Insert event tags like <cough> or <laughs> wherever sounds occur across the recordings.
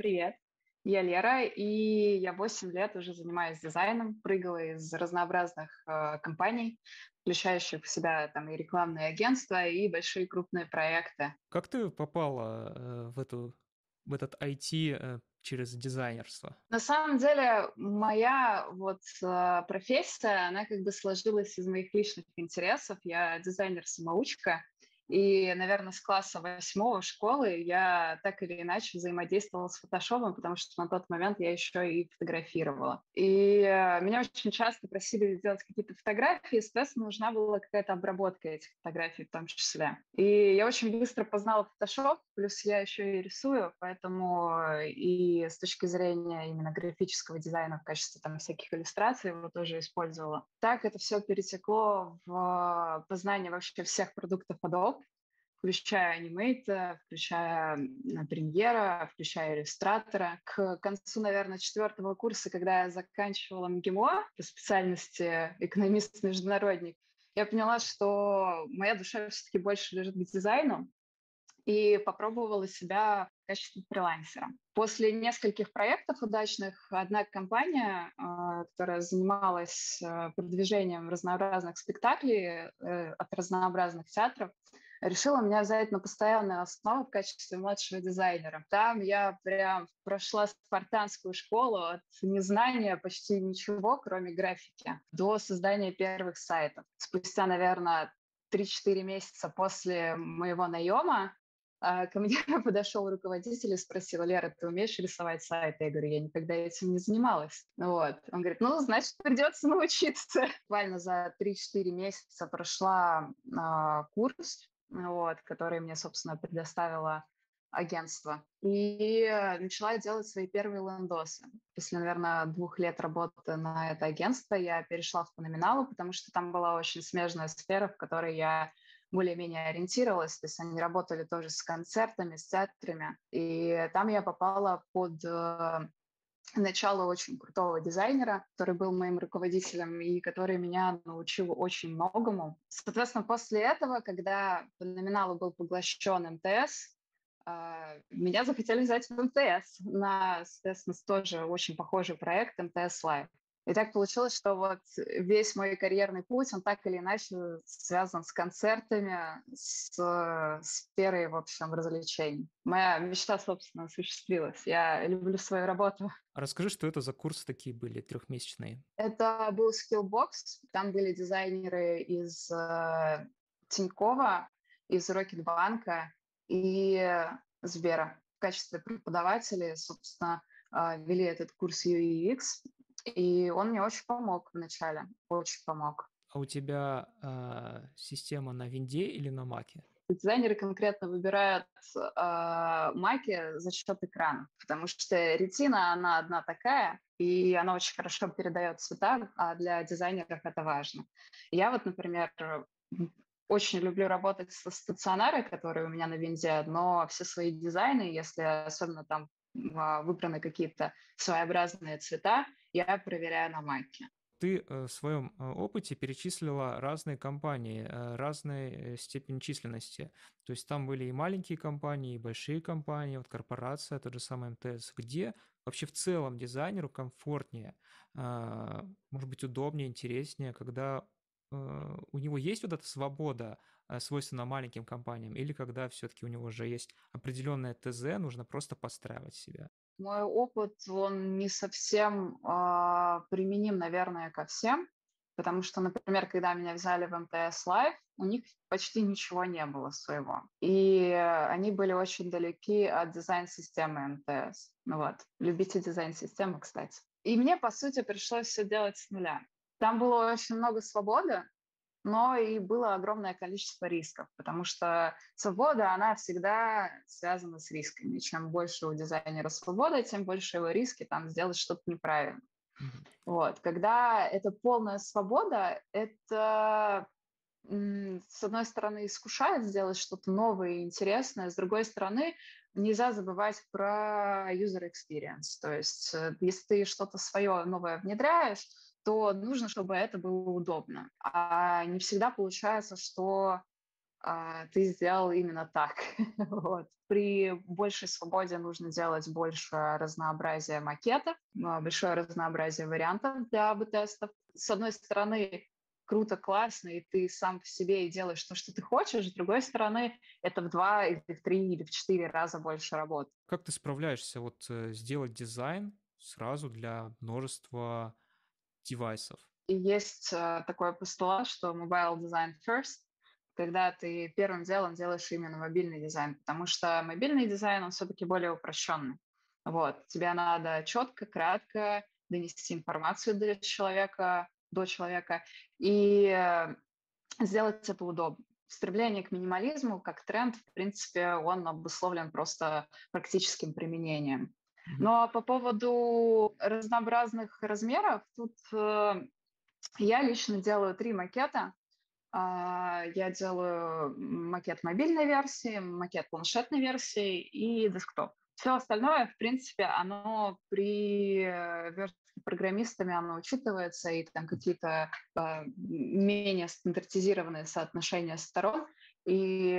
привет. Я Лера, и я 8 лет уже занимаюсь дизайном, прыгала из разнообразных э, компаний, включающих в себя там и рекламные агентства, и большие крупные проекты. Как ты попала э, в, эту, в этот IT э, через дизайнерство? На самом деле, моя вот э, профессия, она как бы сложилась из моих личных интересов. Я дизайнер-самоучка, и, наверное, с класса восьмого школы я так или иначе взаимодействовала с фотошопом, потому что на тот момент я еще и фотографировала. И э, меня очень часто просили сделать какие-то фотографии, и, соответственно, нужна была какая-то обработка этих фотографий в том числе. И я очень быстро познала фотошоп, плюс я еще и рисую, поэтому э, и с точки зрения именно графического дизайна в качестве там всяких иллюстраций его тоже использовала. Так это все перетекло в познание вообще всех продуктов Adobe, включая анимейта, включая премьера, включая иллюстратора. К концу, наверное, четвертого курса, когда я заканчивала МГИМО по специальности экономист-международник, я поняла, что моя душа все-таки больше лежит к дизайну, и попробовала себя в качестве фрилансера. После нескольких проектов удачных одна компания, а, которая занималась э, продвижением разнообразных спектаклей э, от разнообразных театров, решила меня взять на постоянную основу в качестве младшего дизайнера. Там я прям прошла спартанскую школу от незнания почти ничего, кроме графики, до создания первых сайтов. Спустя, наверное, 3-4 месяца после моего наема а, ко мне <laughs> подошел руководитель и спросил, Лера, ты умеешь рисовать сайты? Я говорю, я никогда этим не занималась. Вот. Он говорит, ну, значит, придется научиться. <laughs> Буквально за 3-4 месяца прошла а, курс вот, который мне, собственно, предоставило агентство. И начала делать свои первые лендосы. После, наверное, двух лет работы на это агентство я перешла в по номиналу, потому что там была очень смежная сфера, в которой я более-менее ориентировалась. То есть они работали тоже с концертами, с театрами. И там я попала под э, начало очень крутого дизайнера, который был моим руководителем и который меня научил очень многому. Соответственно, после этого, когда по номиналу был поглощен МТС, а, меня захотели взять в МТС на, соответственно, тоже очень похожий проект МТС Live. И так получилось, что вот весь мой карьерный путь, он так или иначе связан с концертами, с сферой, в общем, развлечений. Моя мечта, собственно, осуществилась. Я люблю свою работу. А расскажи, что это за курсы такие были трехмесячные? Это был Skillbox. Там были дизайнеры из э, Тинькова, из Рокетбанка и Сбера. В качестве преподавателей, собственно, э, вели этот курс UX. И он мне очень помог вначале, очень помог. А у тебя э, система на винде или на маке? Дизайнеры конкретно выбирают э, маки за счет экрана, потому что ретина, она одна такая, и она очень хорошо передает цвета, а для дизайнеров это важно. Я вот, например, очень люблю работать со стационарой, которые у меня на винде, но все свои дизайны, если особенно там выбраны какие-то своеобразные цвета, я проверяю на маке. Ты э, в своем э, опыте перечислила разные компании, э, разные степени численности. То есть там были и маленькие компании, и большие компании, вот корпорация, тот же самый МТС. Где вообще в целом дизайнеру комфортнее, может быть, удобнее, интереснее, когда у него есть вот эта свобода, свойственная маленьким компаниям, или когда все-таки у него уже есть определенное ТЗ, нужно просто подстраивать себя? мой опыт, он не совсем э, применим, наверное, ко всем, потому что, например, когда меня взяли в МТС Live, у них почти ничего не было своего. И они были очень далеки от дизайн-системы МТС. Ну вот, любите дизайн-системы, кстати. И мне, по сути, пришлось все делать с нуля. Там было очень много свободы, но и было огромное количество рисков, потому что свобода, она всегда связана с рисками. Чем больше у дизайнера свобода, тем больше его риски там сделать что-то неправильно. Mm-hmm. Вот. Когда это полная свобода, это с одной стороны искушает сделать что-то новое и интересное, с другой стороны нельзя забывать про user experience. То есть э, если ты что-то свое новое внедряешь, то нужно, чтобы это было удобно. А не всегда получается, что а, ты сделал именно так. <laughs> вот. При большей свободе нужно делать больше разнообразия макетов, а, большое разнообразие вариантов для АБ-тестов. С одной стороны, круто, классно, и ты сам в себе и делаешь то, что ты хочешь. С другой стороны, это в два или в три или в четыре раза больше работы. Как ты справляешься вот э, сделать дизайн сразу для множества девайсов? И есть э, такой постулат, что mobile design first, когда ты первым делом делаешь именно мобильный дизайн, потому что мобильный дизайн, он все-таки более упрощенный. Вот, тебе надо четко, кратко донести информацию до человека, до человека и э, сделать это удобно. Стремление к минимализму как тренд, в принципе, он обусловлен просто практическим применением. Но по поводу разнообразных размеров, тут э, я лично делаю три макета. Э, я делаю макет мобильной версии, макет планшетной версии и десктоп. Все остальное, в принципе, оно при э, верстке программистами оно учитывается, и там какие-то э, менее стандартизированные соотношения сторон, и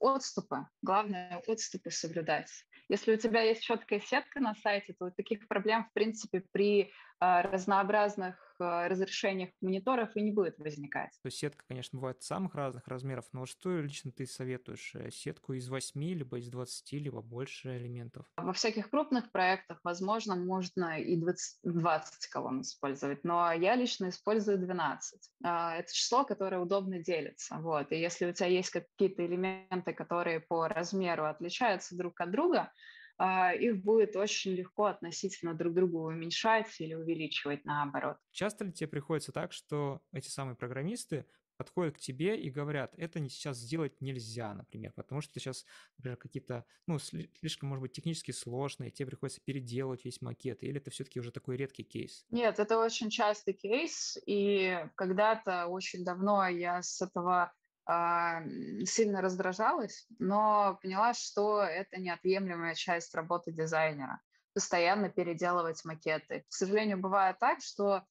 отступы. Главное, отступы соблюдать. Если у тебя есть четкая сетка на сайте, то таких проблем, в принципе, при а, разнообразных разрешениях мониторов и не будет возникать. То есть сетка, конечно, бывает самых разных размеров, но что лично ты советуешь? Э, сетку из 8, либо из 20, либо больше элементов? Во всяких крупных проектах, возможно, можно и 20, 20 колонн использовать, но я лично использую 12. А, это число, которое удобно делится. Вот. И если у тебя есть какие-то элементы, которые по размеру отличаются друг от друга, их будет очень легко относительно друг другу уменьшать или увеличивать наоборот. Часто ли тебе приходится так, что эти самые программисты подходят к тебе и говорят, это не сейчас сделать нельзя, например, потому что сейчас, например, какие-то, ну, слишком, может быть, технически сложные, тебе приходится переделывать весь макет, или это все-таки уже такой редкий кейс? Нет, это очень частый кейс, и когда-то очень давно я с этого а, сильно раздражалась, но поняла, что это неотъемлемая часть работы дизайнера постоянно переделывать макеты. К сожалению, бывает так, что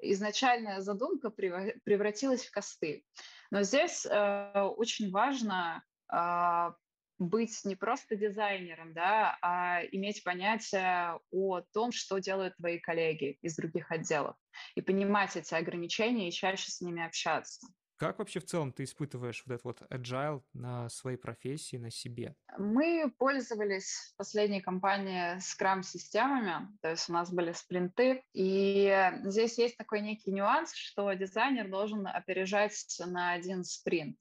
изначальная задумка превратилась в косты. Но здесь э, очень важно э, быть не просто дизайнером, да, а иметь понятие о том, что делают твои коллеги из других отделов, и понимать эти ограничения и чаще с ними общаться. Как вообще в целом ты испытываешь вот этот вот agile на своей профессии, на себе? Мы пользовались в последней компании Scrum-системами, то есть у нас были спринты, и здесь есть такой некий нюанс, что дизайнер должен опережать на один спринт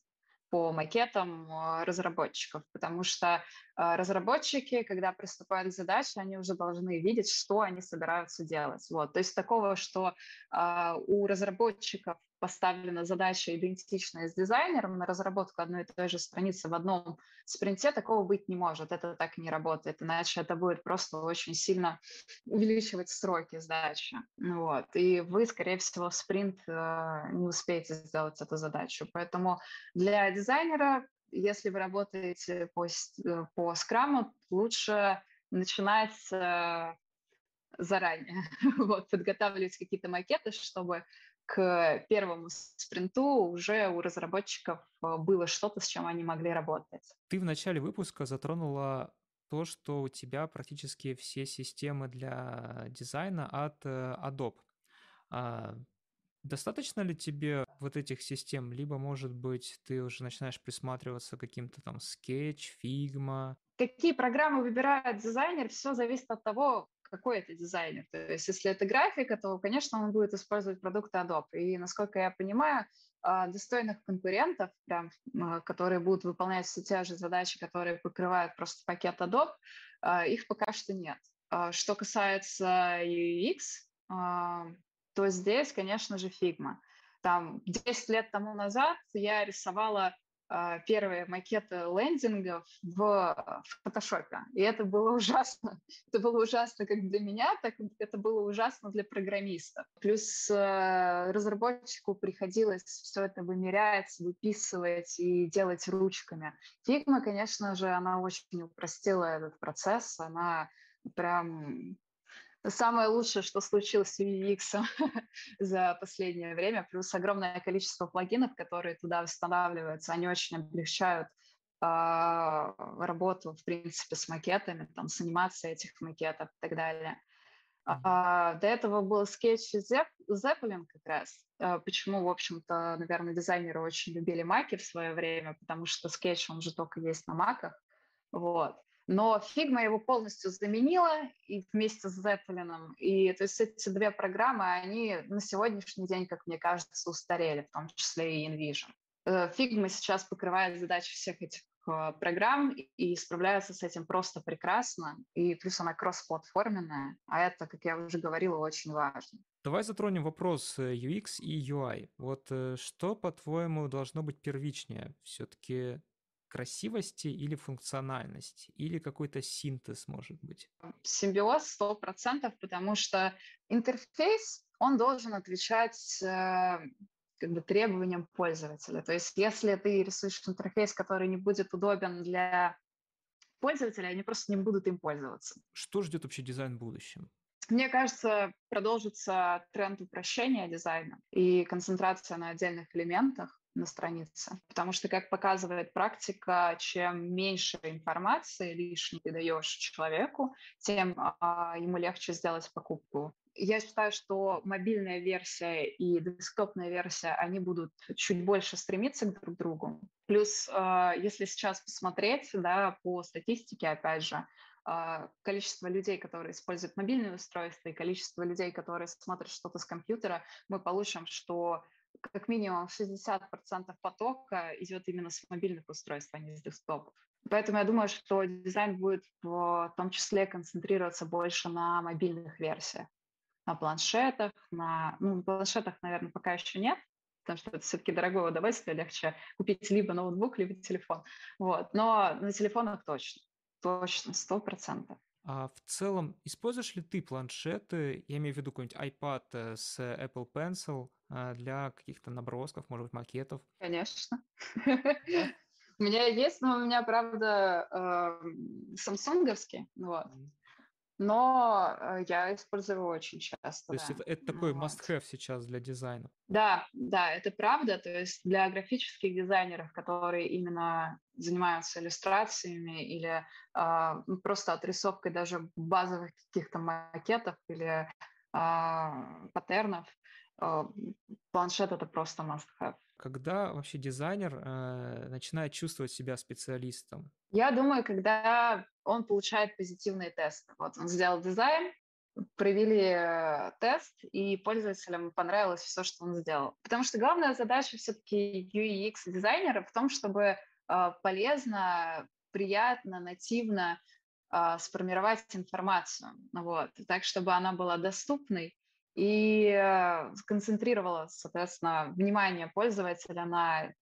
по макетам а, разработчиков, потому что разработчики, когда приступают к задаче, они уже должны видеть, что они собираются делать. Вот. То есть такого, что э, у разработчиков поставлена задача идентичная с дизайнером на разработку одной и той же страницы в одном спринте, такого быть не может. Это так не работает, иначе это будет просто очень сильно увеличивать сроки сдачи. Вот. И вы, скорее всего, в спринт э, не успеете сделать эту задачу. Поэтому для дизайнера, если вы работаете по, э, по скраму, лучше начинать заранее, <laughs> вот, подготавливать какие-то макеты, чтобы к первому спринту уже у разработчиков э, было что-то, с чем они могли работать. Ты в начале выпуска затронула то, что у тебя практически все системы для дизайна от э, Adobe. Достаточно ли тебе вот этих систем? Либо, может быть, ты уже начинаешь присматриваться к каким-то там Sketch, Figma? Какие программы выбирает дизайнер, все зависит от того, какой это дизайнер. То есть если это графика, то, конечно, он будет использовать продукты Adobe. И, насколько я понимаю, а, достойных конкурентов, прям, а, которые будут выполнять все те же задачи, которые покрывают просто пакет Adobe, а, их пока что нет. Что касается UX, то здесь, конечно же, Figma. Там 10 лет тому назад я рисовала а, первые макеты лендингов в фотошопе. И это было <laughs> ужасно. Это было ужасно как для меня, так это было ужасно для программистов. Плюс э, разработчику приходилось все это вымерять, выписывать и делать ручками. Figma, конечно же, она очень упростила этот процесс. Она прям самое лучшее, что случилось с UX <laughs> за последнее время, плюс огромное количество плагинов, которые туда устанавливаются, они очень облегчают а, работу, в принципе, с макетами, там, с анимацией этих макетов и так далее. А, до этого был Sketch Zep, Zeplin как раз. А, почему, в общем-то, наверное, дизайнеры очень любили маки в свое время, потому что скетч, он же только есть на маках. Вот. Но Figma его полностью заменила и вместе с Zeppelin. И то есть эти две программы, они на сегодняшний день, как мне кажется, устарели, в том числе и InVision. Э, Figma сейчас покрывает задачи всех этих э, программ и справляется с этим просто прекрасно. И плюс она кроссплатформенная, а это, как я уже говорила, очень важно. Давай затронем вопрос э, UX и UI. Вот что, по-твоему, должно быть первичнее? Все-таки красивости или функциональности, или какой-то синтез, может быть? Симбиоз сто процентов, потому что интерфейс, он должен отвечать э, как бы требованиям пользователя. То есть если ты рисуешь интерфейс, который не будет удобен для пользователя, они просто не будут им пользоваться. Что ждет вообще дизайн в будущем? Мне кажется, продолжится тренд упрощения дизайна и концентрация на отдельных элементах на странице. Потому что, как показывает практика, чем меньше информации лишней ты даешь человеку, тем а, ему легче сделать покупку. Я считаю, что мобильная версия и десктопная версия, они будут чуть больше стремиться друг к другу. Плюс, э, если сейчас посмотреть, да, по статистике, опять же, э, количество людей, которые используют мобильные устройства, и количество людей, которые смотрят что-то с компьютера, мы получим, что как минимум 60% потока идет именно с мобильных устройств, а не с десктопов. Поэтому я думаю, что дизайн будет в том числе концентрироваться больше на мобильных версиях, на планшетах, на, ну, планшетах, наверное, пока еще нет, потому что это все-таки дорогое удовольствие, легче купить либо ноутбук, либо телефон. Вот. Но на телефонах точно, точно, сто процентов. А в целом, используешь ли ты планшеты, я имею в виду какой-нибудь iPad э, с Apple Pencil а, для каких-то набросков, может быть, макетов? Конечно. <laughs> У меня есть, но у меня, правда, эм, самсунговский, вот но э, я использую его очень часто. То есть это, это такой вот. must-have сейчас для дизайна. Да, да, это правда. То есть для графических дизайнеров, которые именно занимаются иллюстрациями или э, просто отрисовкой даже базовых каких-то макетов или э, паттернов, э, планшет это просто must-have. Когда вообще дизайнер э, начинает чувствовать себя специалистом? Я думаю, когда он получает позитивные тесты. Вот он сделал дизайн, провели э, тест, и пользователям понравилось все, что он сделал. Потому что главная задача все-таки UX дизайнера в том, чтобы э, полезно, приятно, нативно э, сформировать информацию, вот, так, чтобы она была доступной и сконцентрировала, соответственно, внимание пользователя на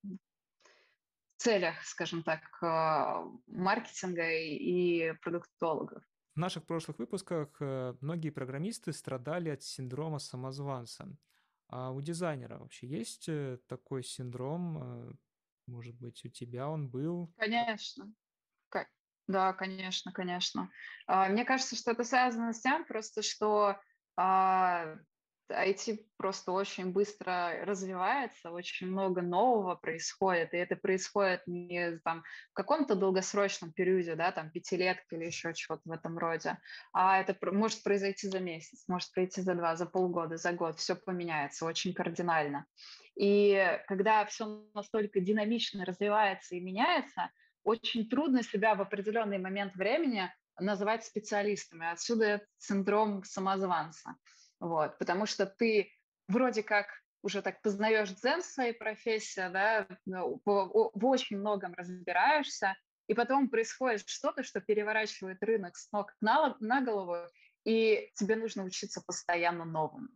целях, скажем так, э, маркетинга и продуктологов. В наших прошлых выпусках э, многие программисты страдали от синдрома самозванца. А у дизайнера вообще есть такой синдром? Может быть, у тебя он был? Конечно. Да, конечно, конечно. А, мне кажется, что это связано с тем, просто что а, IT просто очень быстро развивается, очень много нового происходит, и это происходит не там, в каком-то долгосрочном периоде, да, там пятилетки или еще чего-то в этом роде, а это может произойти за месяц, может пройти за два, за полгода, за год, все поменяется очень кардинально. И когда все настолько динамично развивается и меняется, очень трудно себя в определенный момент времени называть специалистами. Отсюда синдром самозванца. Вот, потому что ты вроде как уже так познаешь дзен в своей профессии, да, ну, в, очень многом разбираешься, и потом происходит что-то, что переворачивает рынок с ног на, на голову, и тебе нужно учиться постоянно новому.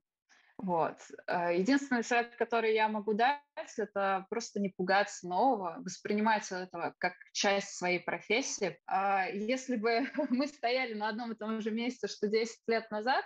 Вот. Э, единственный совет, который я могу дать, это просто не пугаться нового, воспринимать этого как часть своей профессии. А если бы <laughs> мы стояли на одном и том же месте, что 10 лет назад,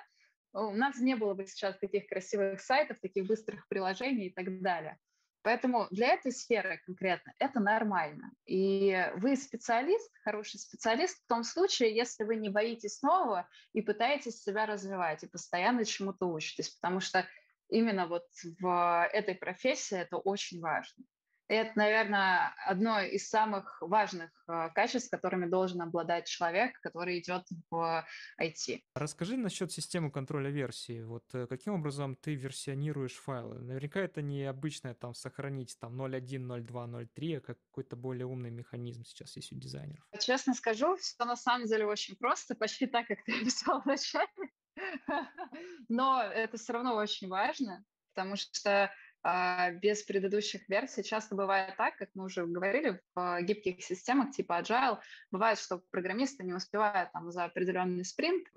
у нас не было бы сейчас таких красивых сайтов, таких быстрых приложений и так далее. Поэтому для этой сферы конкретно это нормально. И вы специалист, хороший специалист в том случае, если вы не боитесь нового и пытаетесь себя развивать, и постоянно чему-то учитесь, потому что именно вот в этой профессии это очень важно. Это, наверное, одно из самых важных э, качеств, которыми должен обладать человек, который идет в IT. Расскажи насчет системы контроля версии. Вот э, каким образом ты версионируешь файлы? Наверняка это не обычное там сохранить там 0.1, 0.2, 0.3, а какой-то более умный механизм сейчас есть у дизайнеров. Честно скажу, все на самом деле очень просто, почти так, как ты <laughs> описал вначале. <laughs> Но это все равно очень важно, потому что а, без предыдущих версий часто бывает так, как мы уже говорили, в гибких системах типа Agile, бывает, что программисты не успевают там, за определенный спринт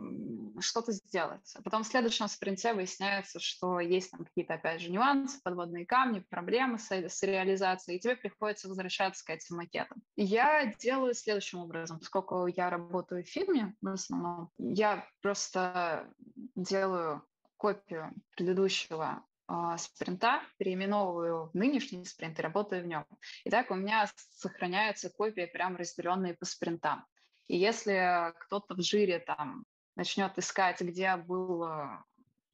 что-то сделать. А потом в следующем спринте выясняется, что есть там какие-то, опять же, нюансы, подводные камни, проблемы с, с реализацией, и тебе приходится возвращаться к этим макетам. Я делаю следующим образом. Поскольку я работаю в фирме в основном, я просто делаю копию предыдущего а, спринта, переименовываю в нынешний спринт и работаю в нем. И так у меня сохраняются копии, прям разделенные по спринтам. И если кто-то в жире там начнет искать, где был,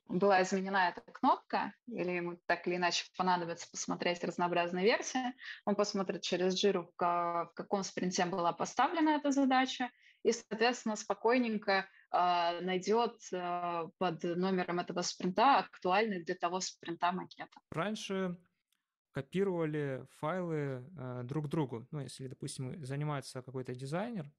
была изменена эта кнопка, или ему так или иначе понадобится посмотреть разнообразные версии, он посмотрит через жиру, в каком спринте была поставлена эта задача, и, соответственно, спокойненько найдет э, под номером этого спринта актуальный для того спринта макета. Раньше копировали файлы э, друг другу. Ну, если, допустим, занимается какой-то дизайнер,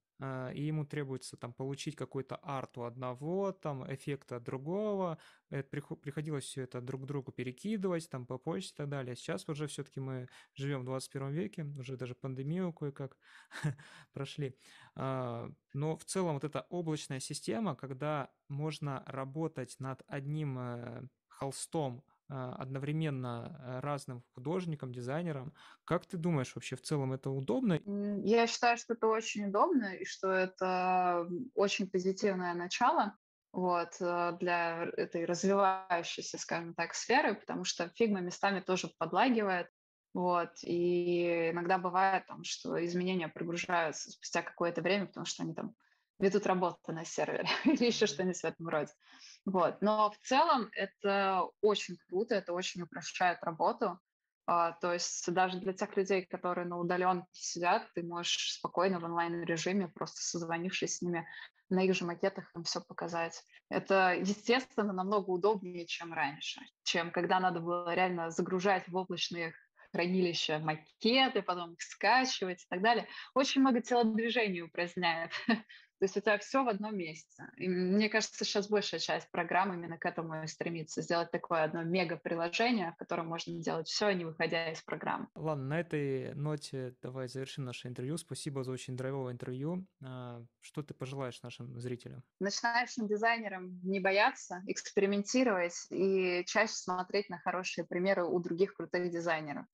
и ему требуется там получить какой-то арт у одного, там эффекта другого, это приходилось все это друг другу перекидывать, там по почте и так далее. Сейчас уже все-таки мы живем в 21 веке, уже даже пандемию кое-как <laughs> прошли. А, но в целом вот эта облачная система, когда можно работать над одним э, холстом а, одновременно э, разным художникам, дизайнерам. Как ты думаешь, вообще в целом это удобно? Я считаю, что это очень удобно и что это очень позитивное начало вот, э, для этой развивающейся, скажем так, сферы, потому что Figma местами тоже подлагивает, вот, и иногда бывает, там, что изменения прогружаются спустя какое-то время, потому что они там ведут работу на сервере <laughs> или еще что-нибудь в этом роде. Вот. Но в целом это очень круто, это очень упрощает работу. А, то есть даже для тех людей, которые на удаленке сидят, ты можешь спокойно в онлайн-режиме, просто созвонившись с ними, на их же макетах им все показать. Это, естественно, намного удобнее, чем раньше, чем когда надо было реально загружать в облачные хранилища макеты, потом их скачивать и так далее. Очень много телодвижений упраздняет. <laughs> То есть тебя все в одном месте. И мне кажется, сейчас большая часть программ именно к этому и стремится. Сделать такое одно мега-приложение, в котором можно делать все, не выходя из программы. Ладно, на этой ноте давай завершим наше интервью. Спасибо за очень драйвовое интервью. А, что ты пожелаешь нашим зрителям? Начинающим дизайнерам не бояться, экспериментировать и чаще смотреть на хорошие примеры у других крутых дизайнеров.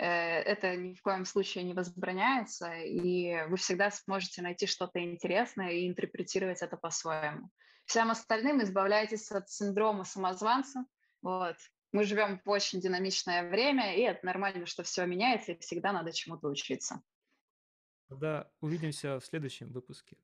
Э, это ни в коем случае не возбраняется, и вы всегда сможете найти что-то интересное и интерпретировать это по-своему. Всем остальным избавляйтесь от синдрома самозванца. Вот. Мы живем в очень динамичное время, и это нормально, что все меняется, и всегда надо чему-то учиться. Тогда увидимся в следующем выпуске.